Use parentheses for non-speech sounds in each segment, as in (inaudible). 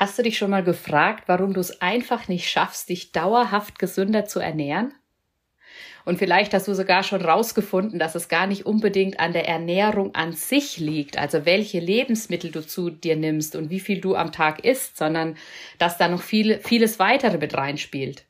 Hast du dich schon mal gefragt, warum du es einfach nicht schaffst, dich dauerhaft gesünder zu ernähren? Und vielleicht hast du sogar schon rausgefunden, dass es gar nicht unbedingt an der Ernährung an sich liegt, also welche Lebensmittel du zu dir nimmst und wie viel du am Tag isst, sondern dass da noch viel, vieles weitere mit reinspielt.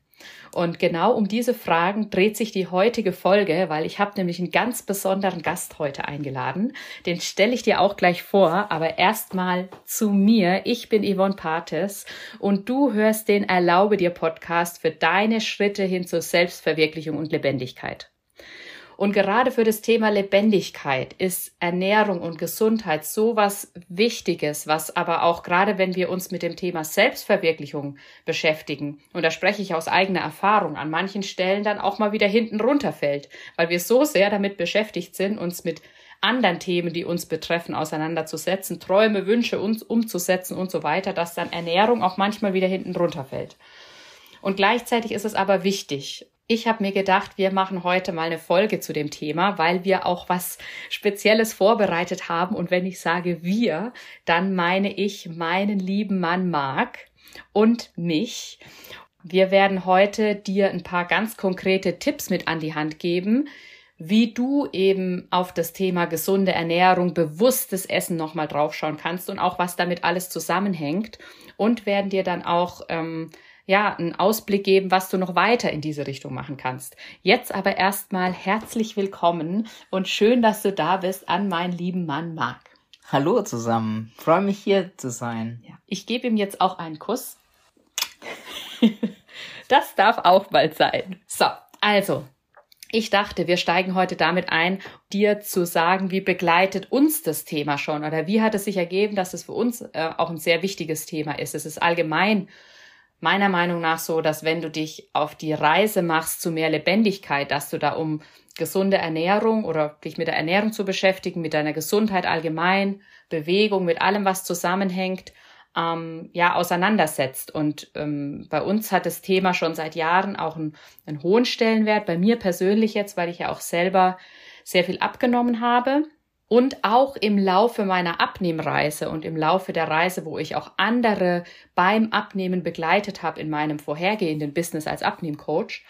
Und genau um diese Fragen dreht sich die heutige Folge, weil ich habe nämlich einen ganz besonderen Gast heute eingeladen. Den stelle ich dir auch gleich vor, aber erstmal zu mir. Ich bin Yvonne Pates und du hörst den Erlaube dir Podcast für deine Schritte hin zur Selbstverwirklichung und Lebendigkeit. Und gerade für das Thema Lebendigkeit ist Ernährung und Gesundheit so was Wichtiges, was aber auch gerade wenn wir uns mit dem Thema Selbstverwirklichung beschäftigen, und da spreche ich aus eigener Erfahrung, an manchen Stellen dann auch mal wieder hinten runterfällt, weil wir so sehr damit beschäftigt sind, uns mit anderen Themen, die uns betreffen, auseinanderzusetzen, Träume, Wünsche uns umzusetzen und so weiter, dass dann Ernährung auch manchmal wieder hinten runterfällt. Und gleichzeitig ist es aber wichtig, ich habe mir gedacht, wir machen heute mal eine Folge zu dem Thema, weil wir auch was Spezielles vorbereitet haben. Und wenn ich sage wir, dann meine ich meinen lieben Mann Marc und mich. Wir werden heute dir ein paar ganz konkrete Tipps mit an die Hand geben, wie du eben auf das Thema gesunde Ernährung, bewusstes Essen nochmal draufschauen kannst und auch was damit alles zusammenhängt. Und werden dir dann auch ähm, ja, einen Ausblick geben, was du noch weiter in diese Richtung machen kannst. Jetzt aber erstmal herzlich willkommen und schön, dass du da bist an meinen lieben Mann Marc. Hallo zusammen, freue mich hier zu sein. Ja, ich gebe ihm jetzt auch einen Kuss. (laughs) das darf auch bald sein. So, also, ich dachte, wir steigen heute damit ein, dir zu sagen, wie begleitet uns das Thema schon oder wie hat es sich ergeben, dass es für uns äh, auch ein sehr wichtiges Thema ist. Es ist allgemein meiner Meinung nach so, dass wenn du dich auf die Reise machst zu mehr Lebendigkeit, dass du da um gesunde Ernährung oder dich mit der Ernährung zu beschäftigen, mit deiner Gesundheit allgemein, Bewegung, mit allem, was zusammenhängt, ähm, ja, auseinandersetzt. Und ähm, bei uns hat das Thema schon seit Jahren auch einen, einen hohen Stellenwert. Bei mir persönlich jetzt, weil ich ja auch selber sehr viel abgenommen habe und auch im Laufe meiner Abnehmreise und im Laufe der Reise, wo ich auch andere beim Abnehmen begleitet habe in meinem vorhergehenden Business als Abnehmcoach,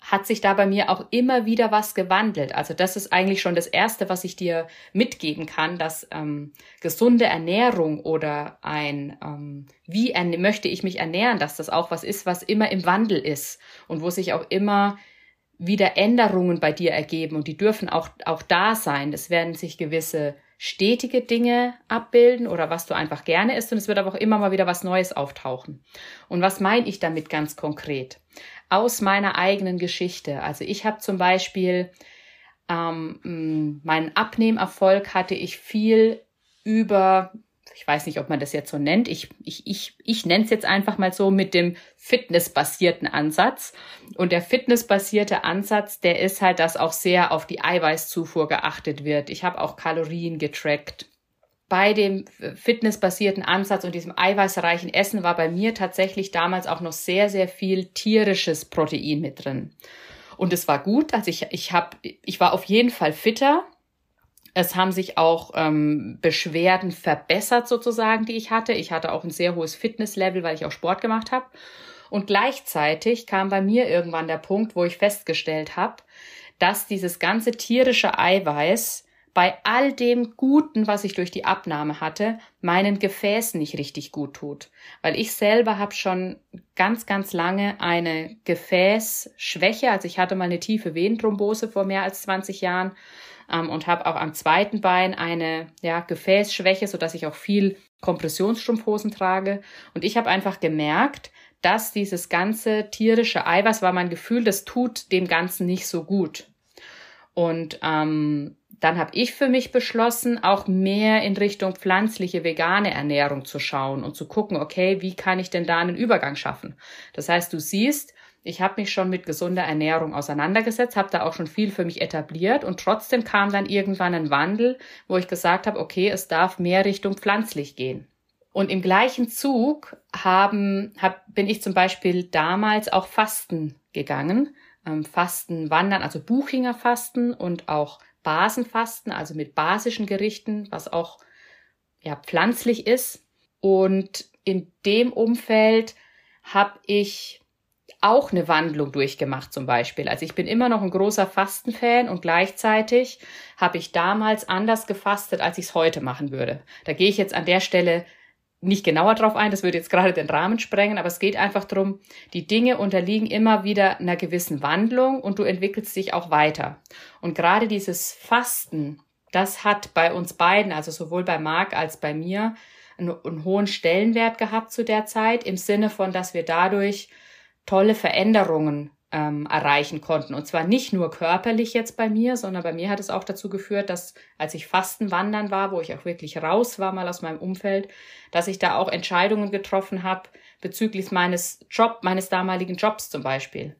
hat sich da bei mir auch immer wieder was gewandelt. Also das ist eigentlich schon das Erste, was ich dir mitgeben kann, dass ähm, gesunde Ernährung oder ein ähm, wie möchte ich mich ernähren, dass das auch was ist, was immer im Wandel ist und wo sich auch immer wieder Änderungen bei dir ergeben und die dürfen auch, auch da sein. Es werden sich gewisse stetige Dinge abbilden oder was du einfach gerne isst und es wird aber auch immer mal wieder was Neues auftauchen. Und was meine ich damit ganz konkret? Aus meiner eigenen Geschichte. Also ich habe zum Beispiel ähm, meinen Abnehmerfolg hatte ich viel über ich weiß nicht, ob man das jetzt so nennt, ich, ich, ich, ich nenne es jetzt einfach mal so mit dem fitnessbasierten Ansatz. Und der fitnessbasierte Ansatz, der ist halt, dass auch sehr auf die Eiweißzufuhr geachtet wird. Ich habe auch Kalorien getrackt. Bei dem fitnessbasierten Ansatz und diesem eiweißreichen Essen war bei mir tatsächlich damals auch noch sehr, sehr viel tierisches Protein mit drin. Und es war gut, also ich, ich, hab, ich war auf jeden Fall fitter, es haben sich auch ähm, Beschwerden verbessert sozusagen, die ich hatte. Ich hatte auch ein sehr hohes Fitnesslevel, weil ich auch Sport gemacht habe. Und gleichzeitig kam bei mir irgendwann der Punkt, wo ich festgestellt habe, dass dieses ganze tierische Eiweiß bei all dem Guten, was ich durch die Abnahme hatte, meinen Gefäßen nicht richtig gut tut. Weil ich selber habe schon ganz, ganz lange eine Gefäßschwäche. Also ich hatte mal eine tiefe Venenthrombose vor mehr als 20 Jahren ähm, und habe auch am zweiten Bein eine ja, Gefäßschwäche, so dass ich auch viel Kompressionsstrumpfhosen trage. Und ich habe einfach gemerkt, dass dieses ganze tierische Eiweiß war mein Gefühl, das tut dem Ganzen nicht so gut. Und ähm, dann habe ich für mich beschlossen, auch mehr in Richtung pflanzliche vegane Ernährung zu schauen und zu gucken, okay, wie kann ich denn da einen Übergang schaffen? Das heißt, du siehst, ich habe mich schon mit gesunder Ernährung auseinandergesetzt, habe da auch schon viel für mich etabliert und trotzdem kam dann irgendwann ein Wandel, wo ich gesagt habe, okay, es darf mehr Richtung pflanzlich gehen. Und im gleichen Zug haben, hab, bin ich zum Beispiel damals auch Fasten gegangen. Ähm, Fasten wandern, also Buchinger Fasten und auch Basenfasten, also mit basischen Gerichten, was auch ja pflanzlich ist. Und in dem Umfeld habe ich auch eine Wandlung durchgemacht zum Beispiel. Also ich bin immer noch ein großer Fastenfan und gleichzeitig habe ich damals anders gefastet, als ich es heute machen würde. Da gehe ich jetzt an der Stelle nicht genauer drauf ein, das würde jetzt gerade den Rahmen sprengen, aber es geht einfach darum, die Dinge unterliegen immer wieder einer gewissen Wandlung und du entwickelst dich auch weiter. Und gerade dieses Fasten, das hat bei uns beiden, also sowohl bei Marc als bei mir, einen, einen hohen Stellenwert gehabt zu der Zeit, im Sinne von, dass wir dadurch tolle Veränderungen ähm, erreichen konnten. Und zwar nicht nur körperlich jetzt bei mir, sondern bei mir hat es auch dazu geführt, dass als ich Fasten wandern war, wo ich auch wirklich raus war mal aus meinem Umfeld, dass ich da auch Entscheidungen getroffen habe bezüglich meines Job, meines damaligen Jobs zum Beispiel.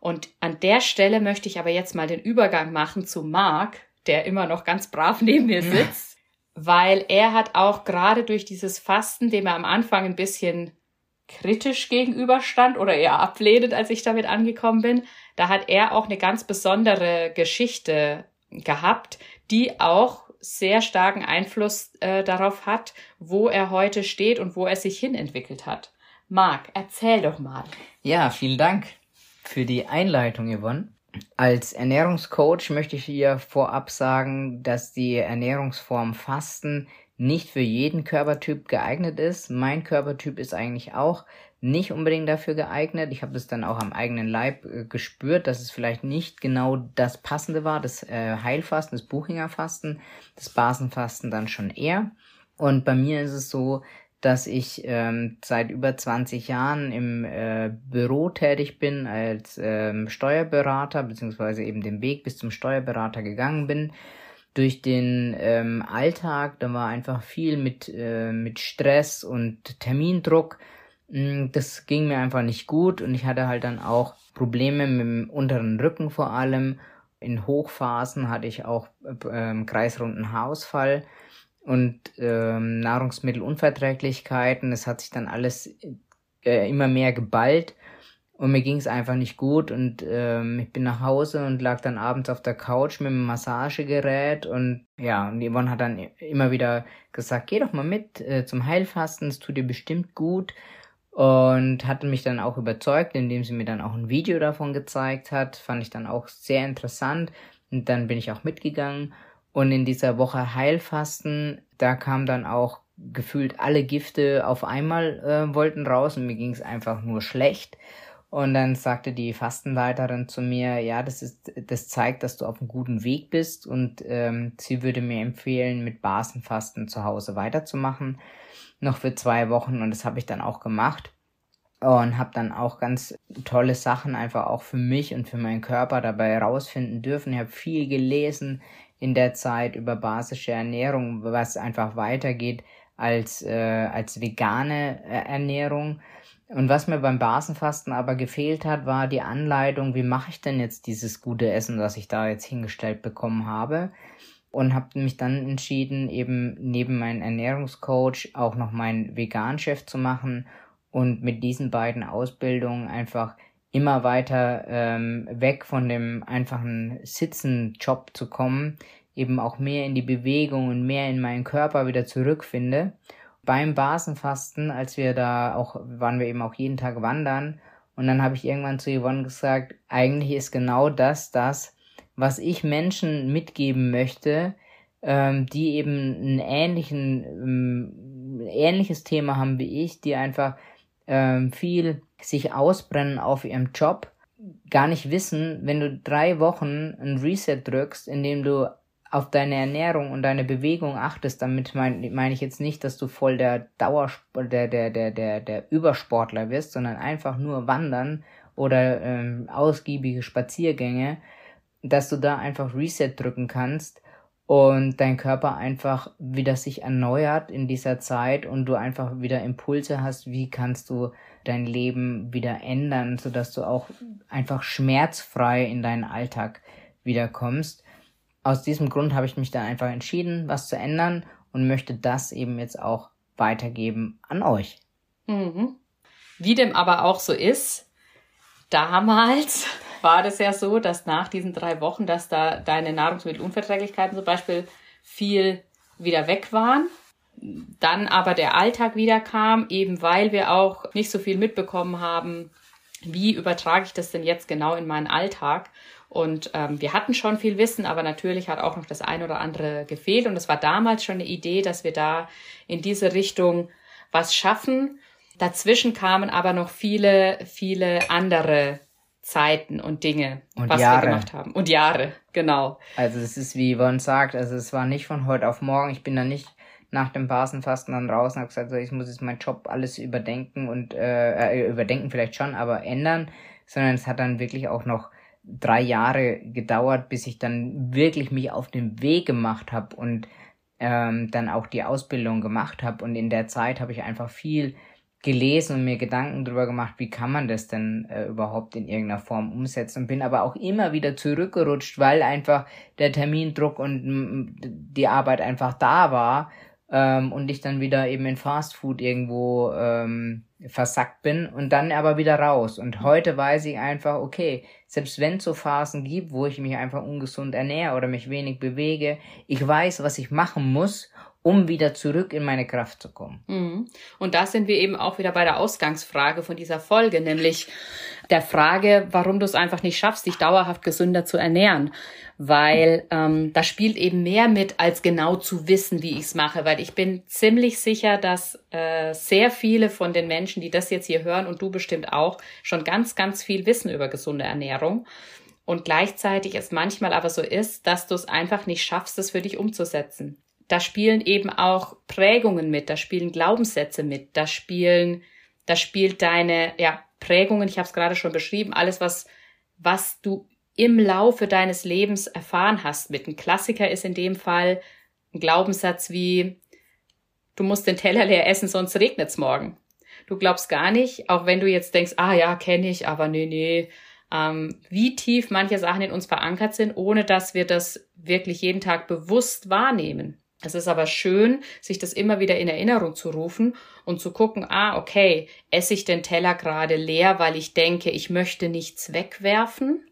Und an der Stelle möchte ich aber jetzt mal den Übergang machen zu Marc, der immer noch ganz brav neben mir sitzt, weil er hat auch gerade durch dieses Fasten, dem er am Anfang ein bisschen kritisch gegenüberstand oder eher ablehnend, als ich damit angekommen bin, da hat er auch eine ganz besondere Geschichte gehabt, die auch sehr starken Einfluss äh, darauf hat, wo er heute steht und wo er sich hinentwickelt hat. Marc, erzähl doch mal. Ja, vielen Dank für die Einleitung, Yvonne. Als Ernährungscoach möchte ich hier vorab sagen, dass die Ernährungsform Fasten nicht für jeden Körpertyp geeignet ist. Mein Körpertyp ist eigentlich auch nicht unbedingt dafür geeignet. Ich habe das dann auch am eigenen Leib äh, gespürt, dass es vielleicht nicht genau das Passende war, das äh, Heilfasten, das Buchingerfasten, das Basenfasten dann schon eher. Und bei mir ist es so, dass ich ähm, seit über 20 Jahren im äh, Büro tätig bin als ähm, Steuerberater, beziehungsweise eben den Weg bis zum Steuerberater gegangen bin durch den ähm, Alltag, da war einfach viel mit, äh, mit Stress und Termindruck. Mm, das ging mir einfach nicht gut und ich hatte halt dann auch Probleme mit dem unteren Rücken vor allem. In Hochphasen hatte ich auch ähm, kreisrunden Haarausfall und ähm, Nahrungsmittelunverträglichkeiten. Es hat sich dann alles äh, immer mehr geballt und mir ging es einfach nicht gut und ähm, ich bin nach Hause und lag dann abends auf der Couch mit dem Massagegerät und ja, und Yvonne hat dann immer wieder gesagt, geh doch mal mit äh, zum Heilfasten, es tut dir bestimmt gut. Und hatte mich dann auch überzeugt, indem sie mir dann auch ein Video davon gezeigt hat, fand ich dann auch sehr interessant und dann bin ich auch mitgegangen. Und in dieser Woche Heilfasten, da kam dann auch gefühlt alle Gifte auf einmal äh, wollten raus und mir ging es einfach nur schlecht und dann sagte die Fastenleiterin zu mir, ja, das ist, das zeigt, dass du auf einem guten Weg bist und ähm, sie würde mir empfehlen, mit Basenfasten zu Hause weiterzumachen, noch für zwei Wochen und das habe ich dann auch gemacht und habe dann auch ganz tolle Sachen einfach auch für mich und für meinen Körper dabei herausfinden dürfen. Ich habe viel gelesen in der Zeit über basische Ernährung, was einfach weitergeht als äh, als vegane äh, Ernährung und was mir beim Basenfasten aber gefehlt hat, war die Anleitung, wie mache ich denn jetzt dieses gute Essen, das ich da jetzt hingestellt bekommen habe. Und habe mich dann entschieden, eben neben meinem Ernährungscoach auch noch meinen Vegan-Chef zu machen und mit diesen beiden Ausbildungen einfach immer weiter ähm, weg von dem einfachen Sitzen-Job zu kommen, eben auch mehr in die Bewegung und mehr in meinen Körper wieder zurückfinde beim Basenfasten, als wir da auch, waren wir eben auch jeden Tag wandern. Und dann habe ich irgendwann zu Yvonne gesagt, eigentlich ist genau das das, was ich Menschen mitgeben möchte, ähm, die eben ein ähnlichen, ähm, ähnliches Thema haben wie ich, die einfach ähm, viel sich ausbrennen auf ihrem Job, gar nicht wissen, wenn du drei Wochen ein Reset drückst, indem du auf deine Ernährung und deine Bewegung achtest, damit meine mein ich jetzt nicht, dass du voll der Dauersport, der, der, der, der, der Übersportler wirst, sondern einfach nur wandern oder ähm, ausgiebige Spaziergänge, dass du da einfach Reset drücken kannst und dein Körper einfach wieder sich erneuert in dieser Zeit und du einfach wieder Impulse hast, wie kannst du dein Leben wieder ändern, sodass du auch einfach schmerzfrei in deinen Alltag wiederkommst aus diesem Grund habe ich mich dann einfach entschieden, was zu ändern und möchte das eben jetzt auch weitergeben an euch. Mhm. Wie dem aber auch so ist, damals (laughs) war das ja so, dass nach diesen drei Wochen, dass da deine Nahrungsmittelunverträglichkeiten zum Beispiel viel wieder weg waren. dann aber der Alltag wieder kam, eben weil wir auch nicht so viel mitbekommen haben, wie übertrage ich das denn jetzt genau in meinen Alltag. Und ähm, wir hatten schon viel Wissen, aber natürlich hat auch noch das ein oder andere gefehlt. Und es war damals schon eine Idee, dass wir da in diese Richtung was schaffen. Dazwischen kamen aber noch viele, viele andere Zeiten und Dinge, und was Jahre. wir gemacht haben. Und Jahre, genau. Also es ist, wie Yvonne sagt, also es war nicht von heute auf morgen. Ich bin da nicht nach dem Basenfasten dann raus und habe gesagt, so, ich muss jetzt meinen Job alles überdenken und äh, äh, überdenken vielleicht schon, aber ändern, sondern es hat dann wirklich auch noch drei Jahre gedauert, bis ich dann wirklich mich auf den Weg gemacht habe und ähm, dann auch die Ausbildung gemacht habe. Und in der Zeit habe ich einfach viel gelesen und mir Gedanken darüber gemacht, wie kann man das denn äh, überhaupt in irgendeiner Form umsetzen und bin aber auch immer wieder zurückgerutscht, weil einfach der Termindruck und die Arbeit einfach da war ähm, und ich dann wieder eben in Fastfood irgendwo ähm, versackt bin und dann aber wieder raus. Und heute weiß ich einfach, okay, selbst wenn es so Phasen gibt, wo ich mich einfach ungesund ernähre oder mich wenig bewege, ich weiß, was ich machen muss, um wieder zurück in meine Kraft zu kommen. Mhm. Und da sind wir eben auch wieder bei der Ausgangsfrage von dieser Folge, nämlich der Frage, warum du es einfach nicht schaffst, dich dauerhaft gesünder zu ernähren. Weil ähm, da spielt eben mehr mit, als genau zu wissen, wie ich es mache. Weil ich bin ziemlich sicher, dass äh, sehr viele von den Menschen, die das jetzt hier hören und du bestimmt auch, schon ganz, ganz viel wissen über gesunde Ernährung. Und gleichzeitig es manchmal aber so ist, dass du es einfach nicht schaffst, es für dich umzusetzen da spielen eben auch Prägungen mit, da spielen Glaubenssätze mit, da spielen, da spielt deine ja, Prägungen, ich habe es gerade schon beschrieben, alles, was, was du im Laufe deines Lebens erfahren hast mit. Ein Klassiker ist in dem Fall ein Glaubenssatz wie, du musst den Teller leer essen, sonst regnet's morgen. Du glaubst gar nicht, auch wenn du jetzt denkst, ah ja, kenne ich, aber nee, nee, ähm, wie tief manche Sachen in uns verankert sind, ohne dass wir das wirklich jeden Tag bewusst wahrnehmen. Es ist aber schön, sich das immer wieder in Erinnerung zu rufen und zu gucken, ah, okay, esse ich den Teller gerade leer, weil ich denke, ich möchte nichts wegwerfen?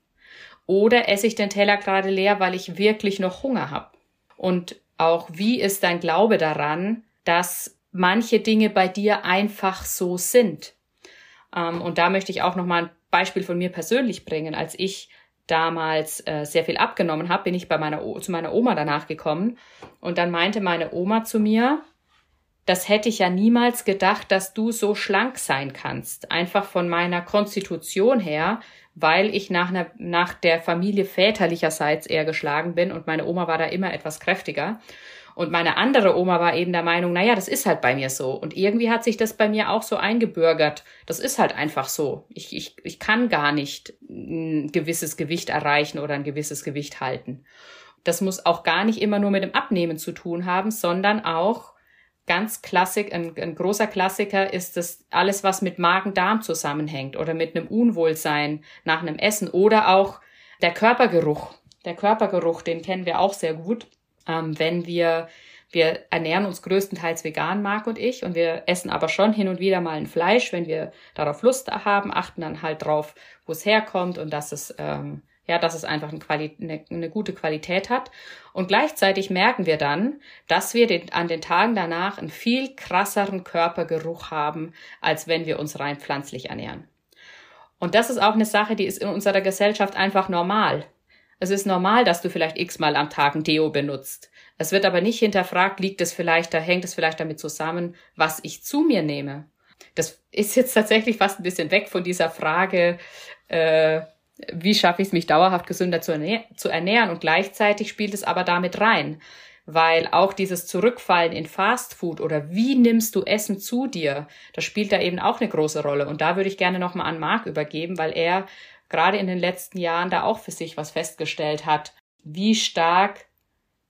Oder esse ich den Teller gerade leer, weil ich wirklich noch Hunger habe? Und auch wie ist dein Glaube daran, dass manche Dinge bei dir einfach so sind? Ähm, und da möchte ich auch noch mal ein Beispiel von mir persönlich bringen. Als ich damals äh, sehr viel abgenommen habe, bin ich bei meiner o zu meiner Oma danach gekommen und dann meinte meine Oma zu mir, das hätte ich ja niemals gedacht, dass du so schlank sein kannst, einfach von meiner Konstitution her, weil ich nach, einer, nach der Familie väterlicherseits eher geschlagen bin und meine Oma war da immer etwas kräftiger. Und meine andere Oma war eben der Meinung, naja, das ist halt bei mir so. Und irgendwie hat sich das bei mir auch so eingebürgert. Das ist halt einfach so. Ich, ich, ich kann gar nicht ein gewisses Gewicht erreichen oder ein gewisses Gewicht halten. Das muss auch gar nicht immer nur mit dem Abnehmen zu tun haben, sondern auch ganz klassik, ein, ein großer Klassiker ist das alles, was mit Magen-Darm zusammenhängt oder mit einem Unwohlsein nach einem Essen oder auch der Körpergeruch. Der Körpergeruch, den kennen wir auch sehr gut ähm, wenn wir wir ernähren uns größtenteils vegan, Marc und ich, und wir essen aber schon hin und wieder mal ein Fleisch, wenn wir darauf Lust haben, achten dann halt drauf, wo es herkommt und dass es ähm, ja, dass es einfach eine, Quali eine, eine gute Qualität hat. Und gleichzeitig merken wir dann, dass wir den, an den Tagen danach einen viel krasseren Körpergeruch haben, als wenn wir uns rein pflanzlich ernähren. Und das ist auch eine Sache, die ist in unserer Gesellschaft einfach normal. Es ist normal, dass du vielleicht x-mal am Tag ein Deo benutzt. Es wird aber nicht hinterfragt, liegt es vielleicht, da hängt es vielleicht damit zusammen, was ich zu mir nehme. Das ist jetzt tatsächlich fast ein bisschen weg von dieser Frage, äh, wie schaffe ich es, mich dauerhaft gesünder zu, ernähr zu ernähren. Und gleichzeitig spielt es aber damit rein, weil auch dieses Zurückfallen in Fastfood oder wie nimmst du Essen zu dir, das spielt da eben auch eine große Rolle. Und da würde ich gerne nochmal an Marc übergeben, weil er gerade in den letzten Jahren da auch für sich was festgestellt hat, wie stark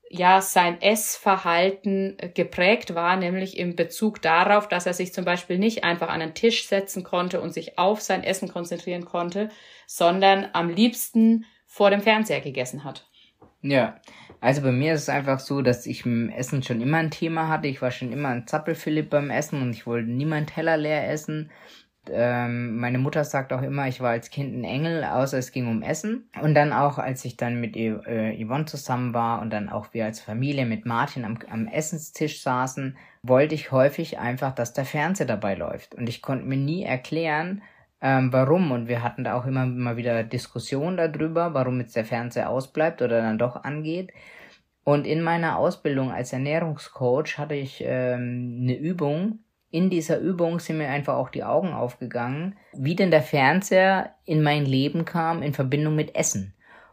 ja sein Essverhalten geprägt war, nämlich im Bezug darauf, dass er sich zum Beispiel nicht einfach an einen Tisch setzen konnte und sich auf sein Essen konzentrieren konnte, sondern am liebsten vor dem Fernseher gegessen hat. Ja, also bei mir ist es einfach so, dass ich im Essen schon immer ein Thema hatte. Ich war schon immer ein Zappelphilipp beim Essen und ich wollte nie meinen Teller leer essen. Ähm, meine Mutter sagt auch immer, ich war als Kind ein Engel, außer es ging um Essen. Und dann auch, als ich dann mit äh, Yvonne zusammen war und dann auch wir als Familie mit Martin am, am Essenstisch saßen, wollte ich häufig einfach, dass der Fernseher dabei läuft. Und ich konnte mir nie erklären, ähm, warum. Und wir hatten da auch immer mal wieder Diskussionen darüber, warum jetzt der Fernseher ausbleibt oder dann doch angeht. Und in meiner Ausbildung als Ernährungscoach hatte ich ähm, eine Übung. In dieser Übung sind mir einfach auch die Augen aufgegangen, wie denn der Fernseher in mein Leben kam in Verbindung mit Essen.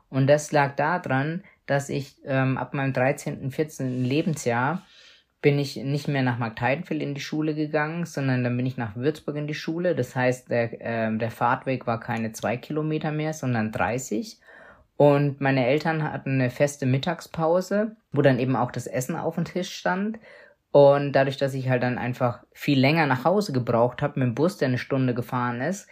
Und das lag daran, dass ich ähm, ab meinem 13., 14. Lebensjahr bin ich nicht mehr nach Marktheidenfeld in die Schule gegangen, sondern dann bin ich nach Würzburg in die Schule. Das heißt, der, äh, der Fahrtweg war keine zwei Kilometer mehr, sondern 30. Und meine Eltern hatten eine feste Mittagspause, wo dann eben auch das Essen auf dem Tisch stand. Und dadurch, dass ich halt dann einfach viel länger nach Hause gebraucht habe mit dem Bus, der eine Stunde gefahren ist,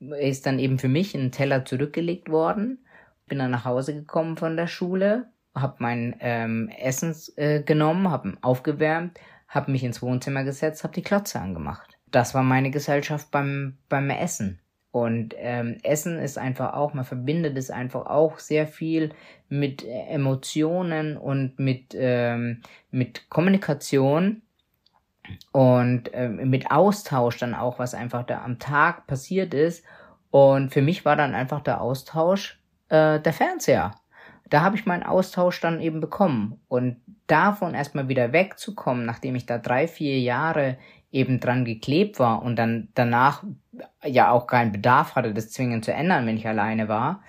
ist dann eben für mich ein Teller zurückgelegt worden. Bin dann nach Hause gekommen von der Schule, habe mein ähm, Essen äh, genommen, habe aufgewärmt, habe mich ins Wohnzimmer gesetzt, habe die Klotze angemacht. Das war meine Gesellschaft beim beim Essen. Und ähm, Essen ist einfach auch, man verbindet es einfach auch sehr viel mit Emotionen und mit, ähm, mit Kommunikation und ähm, mit Austausch dann auch, was einfach da am Tag passiert ist. Und für mich war dann einfach der Austausch äh, der Fernseher. Da habe ich meinen Austausch dann eben bekommen. Und davon erstmal wieder wegzukommen, nachdem ich da drei, vier Jahre eben dran geklebt war und dann danach ja auch keinen Bedarf hatte, das zwingend zu ändern, wenn ich alleine war.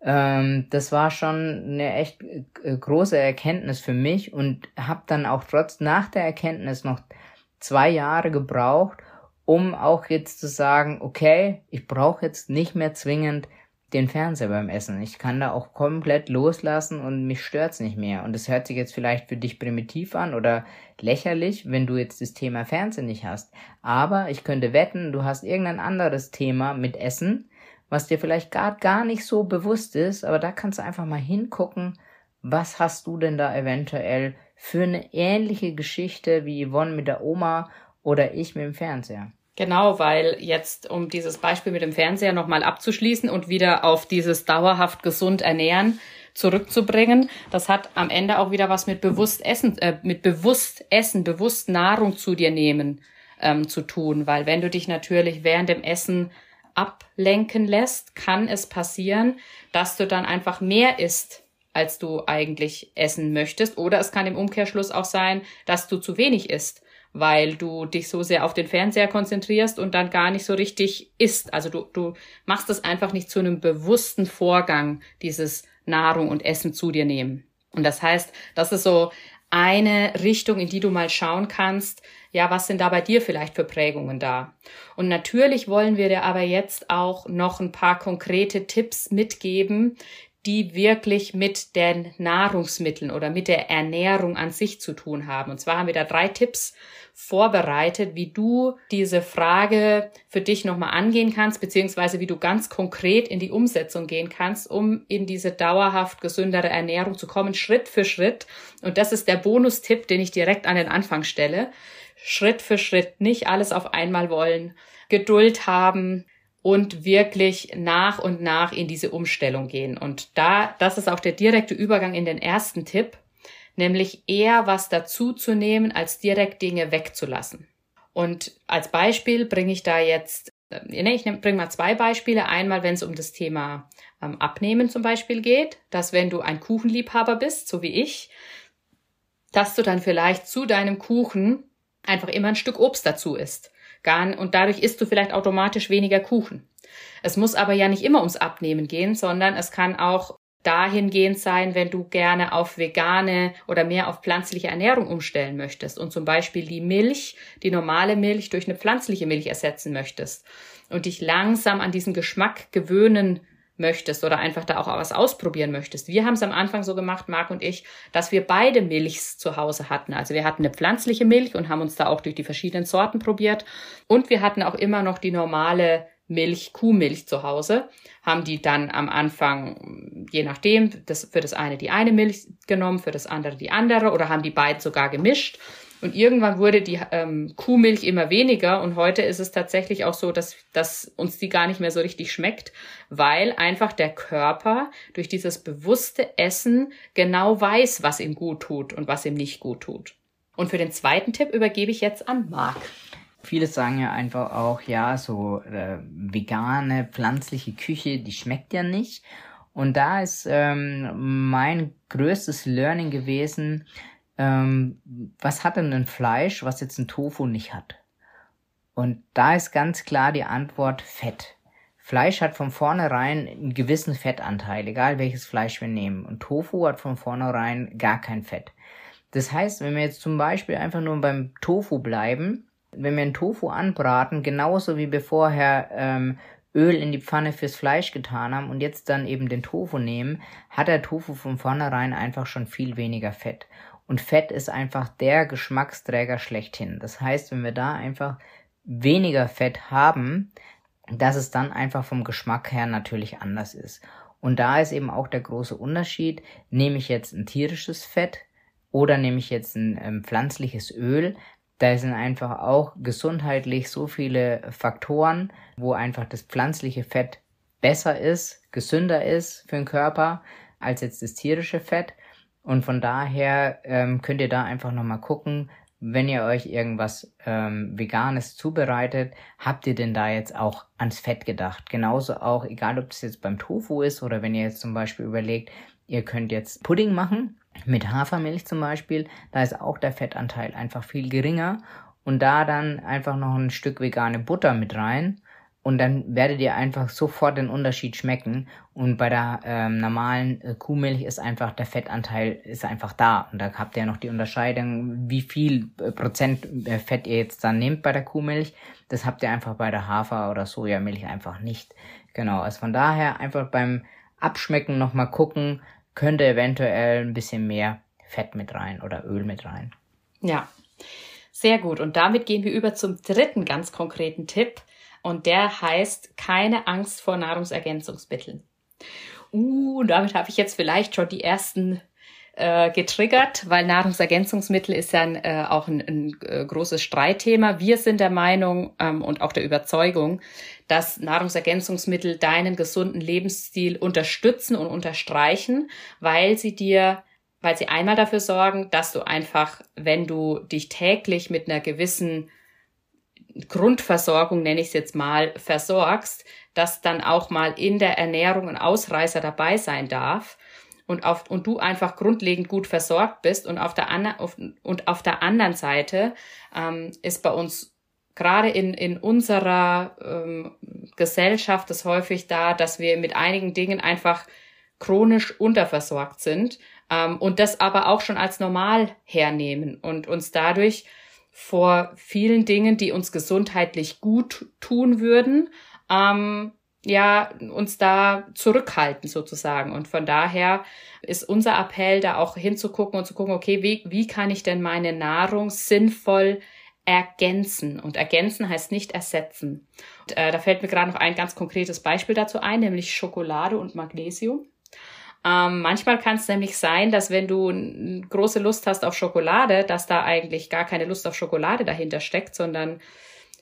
Ähm, das war schon eine echt äh, große Erkenntnis für mich und habe dann auch trotz nach der Erkenntnis noch zwei Jahre gebraucht, um auch jetzt zu sagen, okay, ich brauche jetzt nicht mehr zwingend den Fernseher beim Essen. Ich kann da auch komplett loslassen und mich stört's nicht mehr. Und es hört sich jetzt vielleicht für dich primitiv an oder lächerlich, wenn du jetzt das Thema Fernsehen nicht hast. Aber ich könnte wetten, du hast irgendein anderes Thema mit Essen, was dir vielleicht gar, gar nicht so bewusst ist, aber da kannst du einfach mal hingucken, was hast du denn da eventuell für eine ähnliche Geschichte wie Yvonne mit der Oma oder ich mit dem Fernseher. Genau, weil jetzt, um dieses Beispiel mit dem Fernseher nochmal abzuschließen und wieder auf dieses dauerhaft gesund ernähren zurückzubringen, das hat am Ende auch wieder was mit bewusst Essen, äh, mit bewusst Essen, bewusst Nahrung zu dir nehmen ähm, zu tun, weil wenn du dich natürlich während dem Essen ablenken lässt, kann es passieren, dass du dann einfach mehr isst, als du eigentlich essen möchtest. Oder es kann im Umkehrschluss auch sein, dass du zu wenig isst weil du dich so sehr auf den Fernseher konzentrierst und dann gar nicht so richtig isst. Also du, du machst es einfach nicht zu einem bewussten Vorgang, dieses Nahrung und Essen zu dir nehmen. Und das heißt, das ist so eine Richtung, in die du mal schauen kannst, ja, was sind da bei dir vielleicht für Prägungen da? Und natürlich wollen wir dir aber jetzt auch noch ein paar konkrete Tipps mitgeben, die wirklich mit den Nahrungsmitteln oder mit der Ernährung an sich zu tun haben. Und zwar haben wir da drei Tipps vorbereitet, wie du diese Frage für dich nochmal angehen kannst, beziehungsweise wie du ganz konkret in die Umsetzung gehen kannst, um in diese dauerhaft gesündere Ernährung zu kommen, Schritt für Schritt. Und das ist der Bonustipp, den ich direkt an den Anfang stelle. Schritt für Schritt, nicht alles auf einmal wollen, Geduld haben, und wirklich nach und nach in diese Umstellung gehen. Und da, das ist auch der direkte Übergang in den ersten Tipp nämlich eher was dazuzunehmen, als direkt Dinge wegzulassen. Und als Beispiel bringe ich da jetzt, äh, ich bringe mal zwei Beispiele. Einmal, wenn es um das Thema ähm, Abnehmen zum Beispiel geht, dass wenn du ein Kuchenliebhaber bist, so wie ich, dass du dann vielleicht zu deinem Kuchen einfach immer ein Stück Obst dazu isst. Und dadurch isst du vielleicht automatisch weniger Kuchen. Es muss aber ja nicht immer ums Abnehmen gehen, sondern es kann auch dahingehend sein, wenn du gerne auf vegane oder mehr auf pflanzliche Ernährung umstellen möchtest und zum Beispiel die Milch, die normale Milch durch eine pflanzliche Milch ersetzen möchtest und dich langsam an diesen Geschmack gewöhnen möchtest oder einfach da auch was ausprobieren möchtest. Wir haben es am Anfang so gemacht, Marc und ich, dass wir beide Milchs zu Hause hatten. Also wir hatten eine pflanzliche Milch und haben uns da auch durch die verschiedenen Sorten probiert und wir hatten auch immer noch die normale Milch, Kuhmilch zu Hause, haben die dann am Anfang, je nachdem, das, für das eine die eine Milch genommen, für das andere die andere oder haben die beiden sogar gemischt Und irgendwann wurde die ähm, Kuhmilch immer weniger und heute ist es tatsächlich auch so, dass, dass uns die gar nicht mehr so richtig schmeckt, weil einfach der Körper durch dieses bewusste Essen genau weiß, was ihm gut tut und was ihm nicht gut tut. Und für den zweiten Tipp übergebe ich jetzt an Marc. Viele sagen ja einfach auch, ja, so äh, vegane, pflanzliche Küche, die schmeckt ja nicht. Und da ist ähm, mein größtes Learning gewesen, ähm, was hat denn ein Fleisch, was jetzt ein Tofu nicht hat? Und da ist ganz klar die Antwort Fett. Fleisch hat von vornherein einen gewissen Fettanteil, egal welches Fleisch wir nehmen. Und Tofu hat von vornherein gar kein Fett. Das heißt, wenn wir jetzt zum Beispiel einfach nur beim Tofu bleiben, wenn wir einen Tofu anbraten, genauso wie wir vorher ähm, Öl in die Pfanne fürs Fleisch getan haben und jetzt dann eben den Tofu nehmen, hat der Tofu von vornherein einfach schon viel weniger Fett. Und Fett ist einfach der Geschmacksträger schlechthin. Das heißt, wenn wir da einfach weniger Fett haben, dass es dann einfach vom Geschmack her natürlich anders ist. Und da ist eben auch der große Unterschied, nehme ich jetzt ein tierisches Fett oder nehme ich jetzt ein ähm, pflanzliches Öl, da sind einfach auch gesundheitlich so viele Faktoren, wo einfach das pflanzliche Fett besser ist, gesünder ist für den Körper als jetzt das tierische Fett. Und von daher ähm, könnt ihr da einfach nochmal gucken, wenn ihr euch irgendwas ähm, Veganes zubereitet, habt ihr denn da jetzt auch ans Fett gedacht? Genauso auch, egal ob das jetzt beim Tofu ist oder wenn ihr jetzt zum Beispiel überlegt, ihr könnt jetzt Pudding machen, mit Hafermilch zum Beispiel, da ist auch der Fettanteil einfach viel geringer. Und da dann einfach noch ein Stück vegane Butter mit rein und dann werdet ihr einfach sofort den Unterschied schmecken und bei der ähm, normalen äh, Kuhmilch ist einfach der Fettanteil ist einfach da und da habt ihr noch die Unterscheidung, wie viel äh, Prozent äh, Fett ihr jetzt dann nehmt bei der Kuhmilch, das habt ihr einfach bei der Hafer- oder Sojamilch einfach nicht. Genau, also von daher einfach beim Abschmecken nochmal gucken, könnte eventuell ein bisschen mehr Fett mit rein oder Öl mit rein. Ja, sehr gut. Und damit gehen wir über zum dritten ganz konkreten Tipp. Und der heißt keine Angst vor Nahrungsergänzungsmitteln. Uh, damit habe ich jetzt vielleicht schon die ersten äh, getriggert, weil Nahrungsergänzungsmittel ist ja äh, auch ein, ein äh, großes Streitthema. Wir sind der Meinung ähm, und auch der Überzeugung, dass Nahrungsergänzungsmittel deinen gesunden Lebensstil unterstützen und unterstreichen, weil sie dir weil sie einmal dafür sorgen, dass du einfach, wenn du dich täglich mit einer gewissen Grundversorgung, nenne ich es jetzt mal, versorgst, dass dann auch mal in der Ernährung ein Ausreißer dabei sein darf und, auf, und du einfach grundlegend gut versorgt bist. Und auf der, an, auf, und auf der anderen Seite ähm, ist bei uns gerade in, in unserer ähm, Gesellschaft es häufig da, dass wir mit einigen Dingen einfach chronisch unterversorgt sind ähm, und das aber auch schon als normal hernehmen und uns dadurch vor vielen Dingen, die uns gesundheitlich gut tun würden, ähm, ja, uns da zurückhalten sozusagen. Und von daher ist unser Appell, da auch hinzugucken und zu gucken, okay, wie, wie kann ich denn meine Nahrung sinnvoll ergänzen? Und ergänzen heißt nicht ersetzen. Und, äh, da fällt mir gerade noch ein ganz konkretes Beispiel dazu ein, nämlich Schokolade und Magnesium. Ähm, manchmal kann es nämlich sein, dass wenn du große Lust hast auf Schokolade, dass da eigentlich gar keine Lust auf Schokolade dahinter steckt, sondern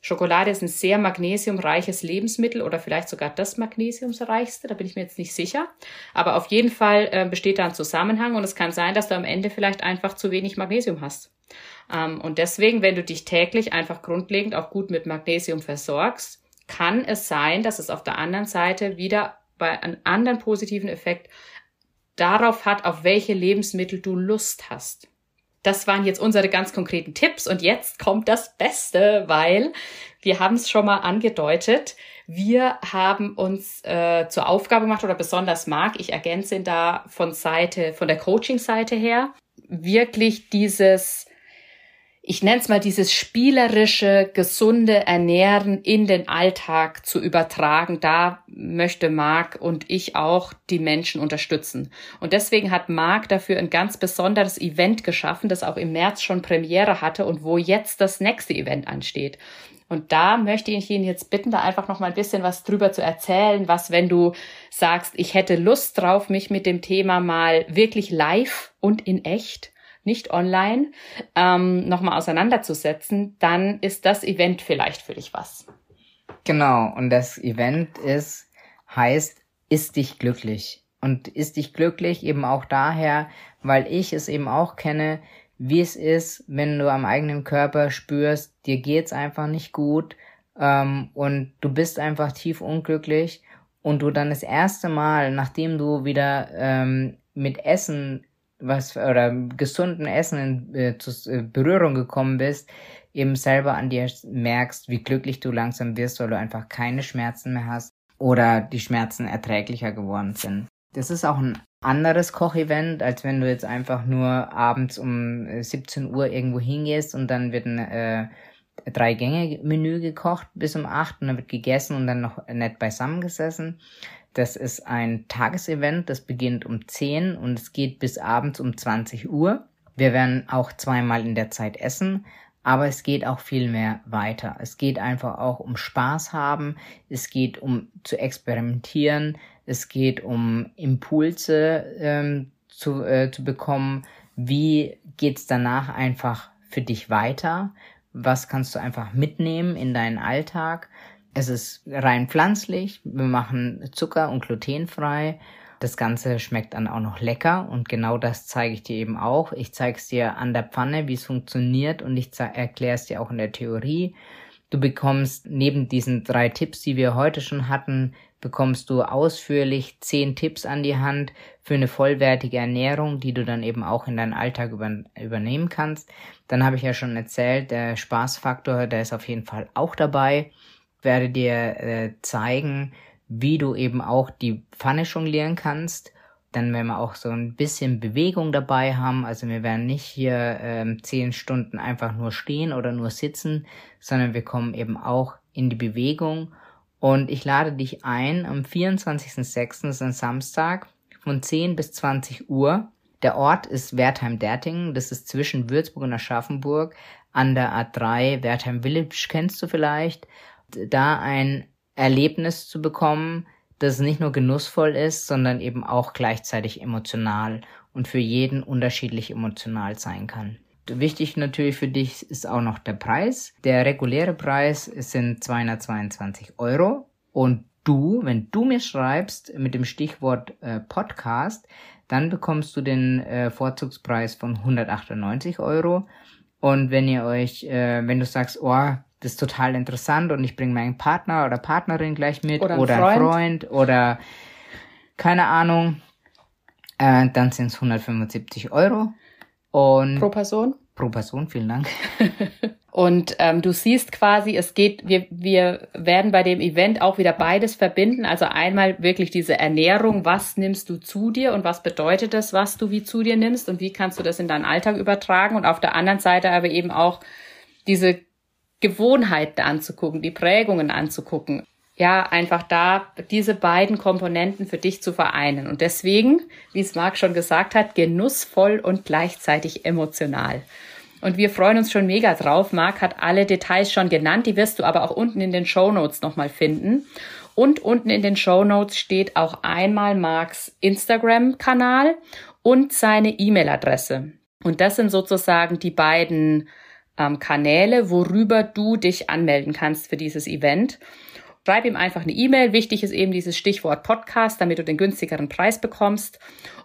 Schokolade ist ein sehr magnesiumreiches Lebensmittel oder vielleicht sogar das magnesiumsreichste, da bin ich mir jetzt nicht sicher. Aber auf jeden Fall äh, besteht da ein Zusammenhang und es kann sein, dass du am Ende vielleicht einfach zu wenig Magnesium hast. Ähm, und deswegen, wenn du dich täglich einfach grundlegend auch gut mit Magnesium versorgst, kann es sein, dass es auf der anderen Seite wieder bei einem anderen positiven Effekt darauf hat, auf welche Lebensmittel du Lust hast. Das waren jetzt unsere ganz konkreten Tipps und jetzt kommt das Beste, weil wir haben es schon mal angedeutet. Wir haben uns äh, zur Aufgabe gemacht oder besonders mag, ich ergänze ihn da von Seite, von der Coaching-Seite her, wirklich dieses ich nenne es mal dieses spielerische, gesunde Ernähren in den Alltag zu übertragen. Da möchte Marc und ich auch die Menschen unterstützen. Und deswegen hat Marc dafür ein ganz besonderes Event geschaffen, das auch im März schon Premiere hatte und wo jetzt das nächste Event ansteht. Und da möchte ich ihn jetzt bitten, da einfach noch mal ein bisschen was drüber zu erzählen, was, wenn du sagst, ich hätte Lust drauf, mich mit dem Thema mal wirklich live und in echt nicht online, ähm, nochmal auseinanderzusetzen, dann ist das Event vielleicht für dich was. Genau, und das Event ist, heißt, ist dich glücklich. Und ist dich glücklich eben auch daher, weil ich es eben auch kenne, wie es ist, wenn du am eigenen Körper spürst, dir geht's einfach nicht gut ähm, und du bist einfach tief unglücklich und du dann das erste Mal, nachdem du wieder ähm, mit Essen was oder gesunden Essen in äh, zu, äh, Berührung gekommen bist, eben selber an dir merkst, wie glücklich du langsam wirst, weil du einfach keine Schmerzen mehr hast oder die Schmerzen erträglicher geworden sind. Das ist auch ein anderes Kochevent, als wenn du jetzt einfach nur abends um 17 Uhr irgendwo hingehst und dann wird ein äh, drei Gänge Menü gekocht bis um acht und dann wird gegessen und dann noch nett beisammen gesessen. Das ist ein Tagesevent, das beginnt um 10 und es geht bis abends um 20 Uhr. Wir werden auch zweimal in der Zeit essen, aber es geht auch viel mehr weiter. Es geht einfach auch um Spaß haben, es geht um zu experimentieren, es geht um Impulse ähm, zu, äh, zu bekommen. Wie geht's danach einfach für dich weiter? Was kannst du einfach mitnehmen in deinen Alltag? Es ist rein pflanzlich. Wir machen Zucker und glutenfrei. Das Ganze schmeckt dann auch noch lecker und genau das zeige ich dir eben auch. Ich zeige es dir an der Pfanne, wie es funktioniert und ich erkläre es dir auch in der Theorie. Du bekommst neben diesen drei Tipps, die wir heute schon hatten, bekommst du ausführlich zehn Tipps an die Hand für eine vollwertige Ernährung, die du dann eben auch in deinen Alltag über, übernehmen kannst. Dann habe ich ja schon erzählt, der Spaßfaktor, der ist auf jeden Fall auch dabei werde dir äh, zeigen, wie du eben auch die Pfanne jonglieren kannst. Dann werden wir auch so ein bisschen Bewegung dabei haben. Also wir werden nicht hier ähm, zehn Stunden einfach nur stehen oder nur sitzen, sondern wir kommen eben auch in die Bewegung. Und ich lade dich ein am 24.06., ist ein Samstag, von 10 bis 20 Uhr. Der Ort ist Wertheim-Dertingen, das ist zwischen Würzburg und Aschaffenburg an der A3. Wertheim Village kennst du vielleicht da ein Erlebnis zu bekommen, das nicht nur genussvoll ist, sondern eben auch gleichzeitig emotional und für jeden unterschiedlich emotional sein kann. Wichtig natürlich für dich ist auch noch der Preis. Der reguläre Preis sind 222 Euro und du, wenn du mir schreibst mit dem Stichwort äh, Podcast, dann bekommst du den äh, Vorzugspreis von 198 Euro. Und wenn ihr euch, äh, wenn du sagst, oh, das ist total interessant und ich bringe meinen Partner oder Partnerin gleich mit oder, oder Freund. Freund. oder keine Ahnung, äh, dann sind es 175 Euro. Und pro Person? Pro Person, vielen Dank. (laughs) und ähm, du siehst quasi, es geht, wir, wir werden bei dem Event auch wieder beides verbinden. Also einmal wirklich diese Ernährung, was nimmst du zu dir und was bedeutet das, was du wie zu dir nimmst und wie kannst du das in deinen Alltag übertragen. Und auf der anderen Seite aber eben auch diese Gewohnheiten anzugucken, die Prägungen anzugucken. Ja, einfach da diese beiden Komponenten für dich zu vereinen. Und deswegen, wie es Marc schon gesagt hat, genussvoll und gleichzeitig emotional. Und wir freuen uns schon mega drauf. Marc hat alle Details schon genannt, die wirst du aber auch unten in den Show Notes nochmal finden. Und unten in den Show Notes steht auch einmal Marks Instagram-Kanal und seine E-Mail-Adresse. Und das sind sozusagen die beiden ähm, Kanäle, worüber du dich anmelden kannst für dieses Event. Schreib ihm einfach eine E-Mail. Wichtig ist eben dieses Stichwort Podcast, damit du den günstigeren Preis bekommst.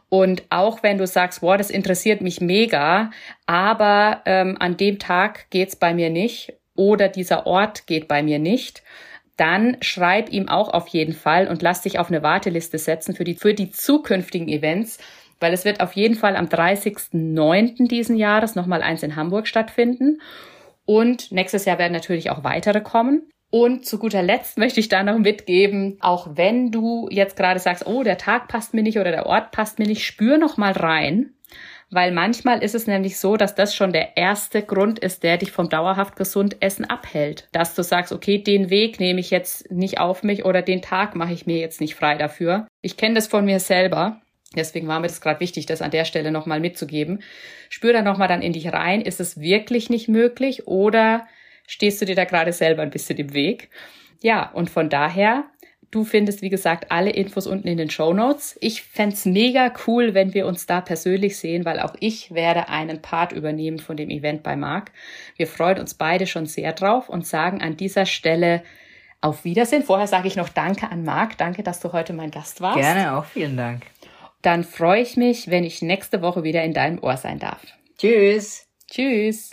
Und auch wenn du sagst, wow, das interessiert mich mega, aber ähm, an dem Tag geht's bei mir nicht oder dieser Ort geht bei mir nicht, dann schreib ihm auch auf jeden Fall und lass dich auf eine Warteliste setzen für die, für die zukünftigen Events, weil es wird auf jeden Fall am 30.09. diesen Jahres nochmal eins in Hamburg stattfinden. Und nächstes Jahr werden natürlich auch weitere kommen. Und zu guter Letzt möchte ich da noch mitgeben, auch wenn du jetzt gerade sagst, oh, der Tag passt mir nicht oder der Ort passt mir nicht, spür noch mal rein. Weil manchmal ist es nämlich so, dass das schon der erste Grund ist, der dich vom dauerhaft gesund Essen abhält. Dass du sagst, okay, den Weg nehme ich jetzt nicht auf mich oder den Tag mache ich mir jetzt nicht frei dafür. Ich kenne das von mir selber. Deswegen war mir das gerade wichtig, das an der Stelle nochmal mitzugeben. Spür da nochmal dann in dich rein. Ist es wirklich nicht möglich oder stehst du dir da gerade selber ein bisschen im Weg? Ja, und von daher Du findest, wie gesagt, alle Infos unten in den Show Notes. Ich fände mega cool, wenn wir uns da persönlich sehen, weil auch ich werde einen Part übernehmen von dem Event bei Marc. Wir freuen uns beide schon sehr drauf und sagen an dieser Stelle auf Wiedersehen. Vorher sage ich noch Danke an Marc. Danke, dass du heute mein Gast warst. Gerne, auch vielen Dank. Dann freue ich mich, wenn ich nächste Woche wieder in deinem Ohr sein darf. Tschüss. Tschüss.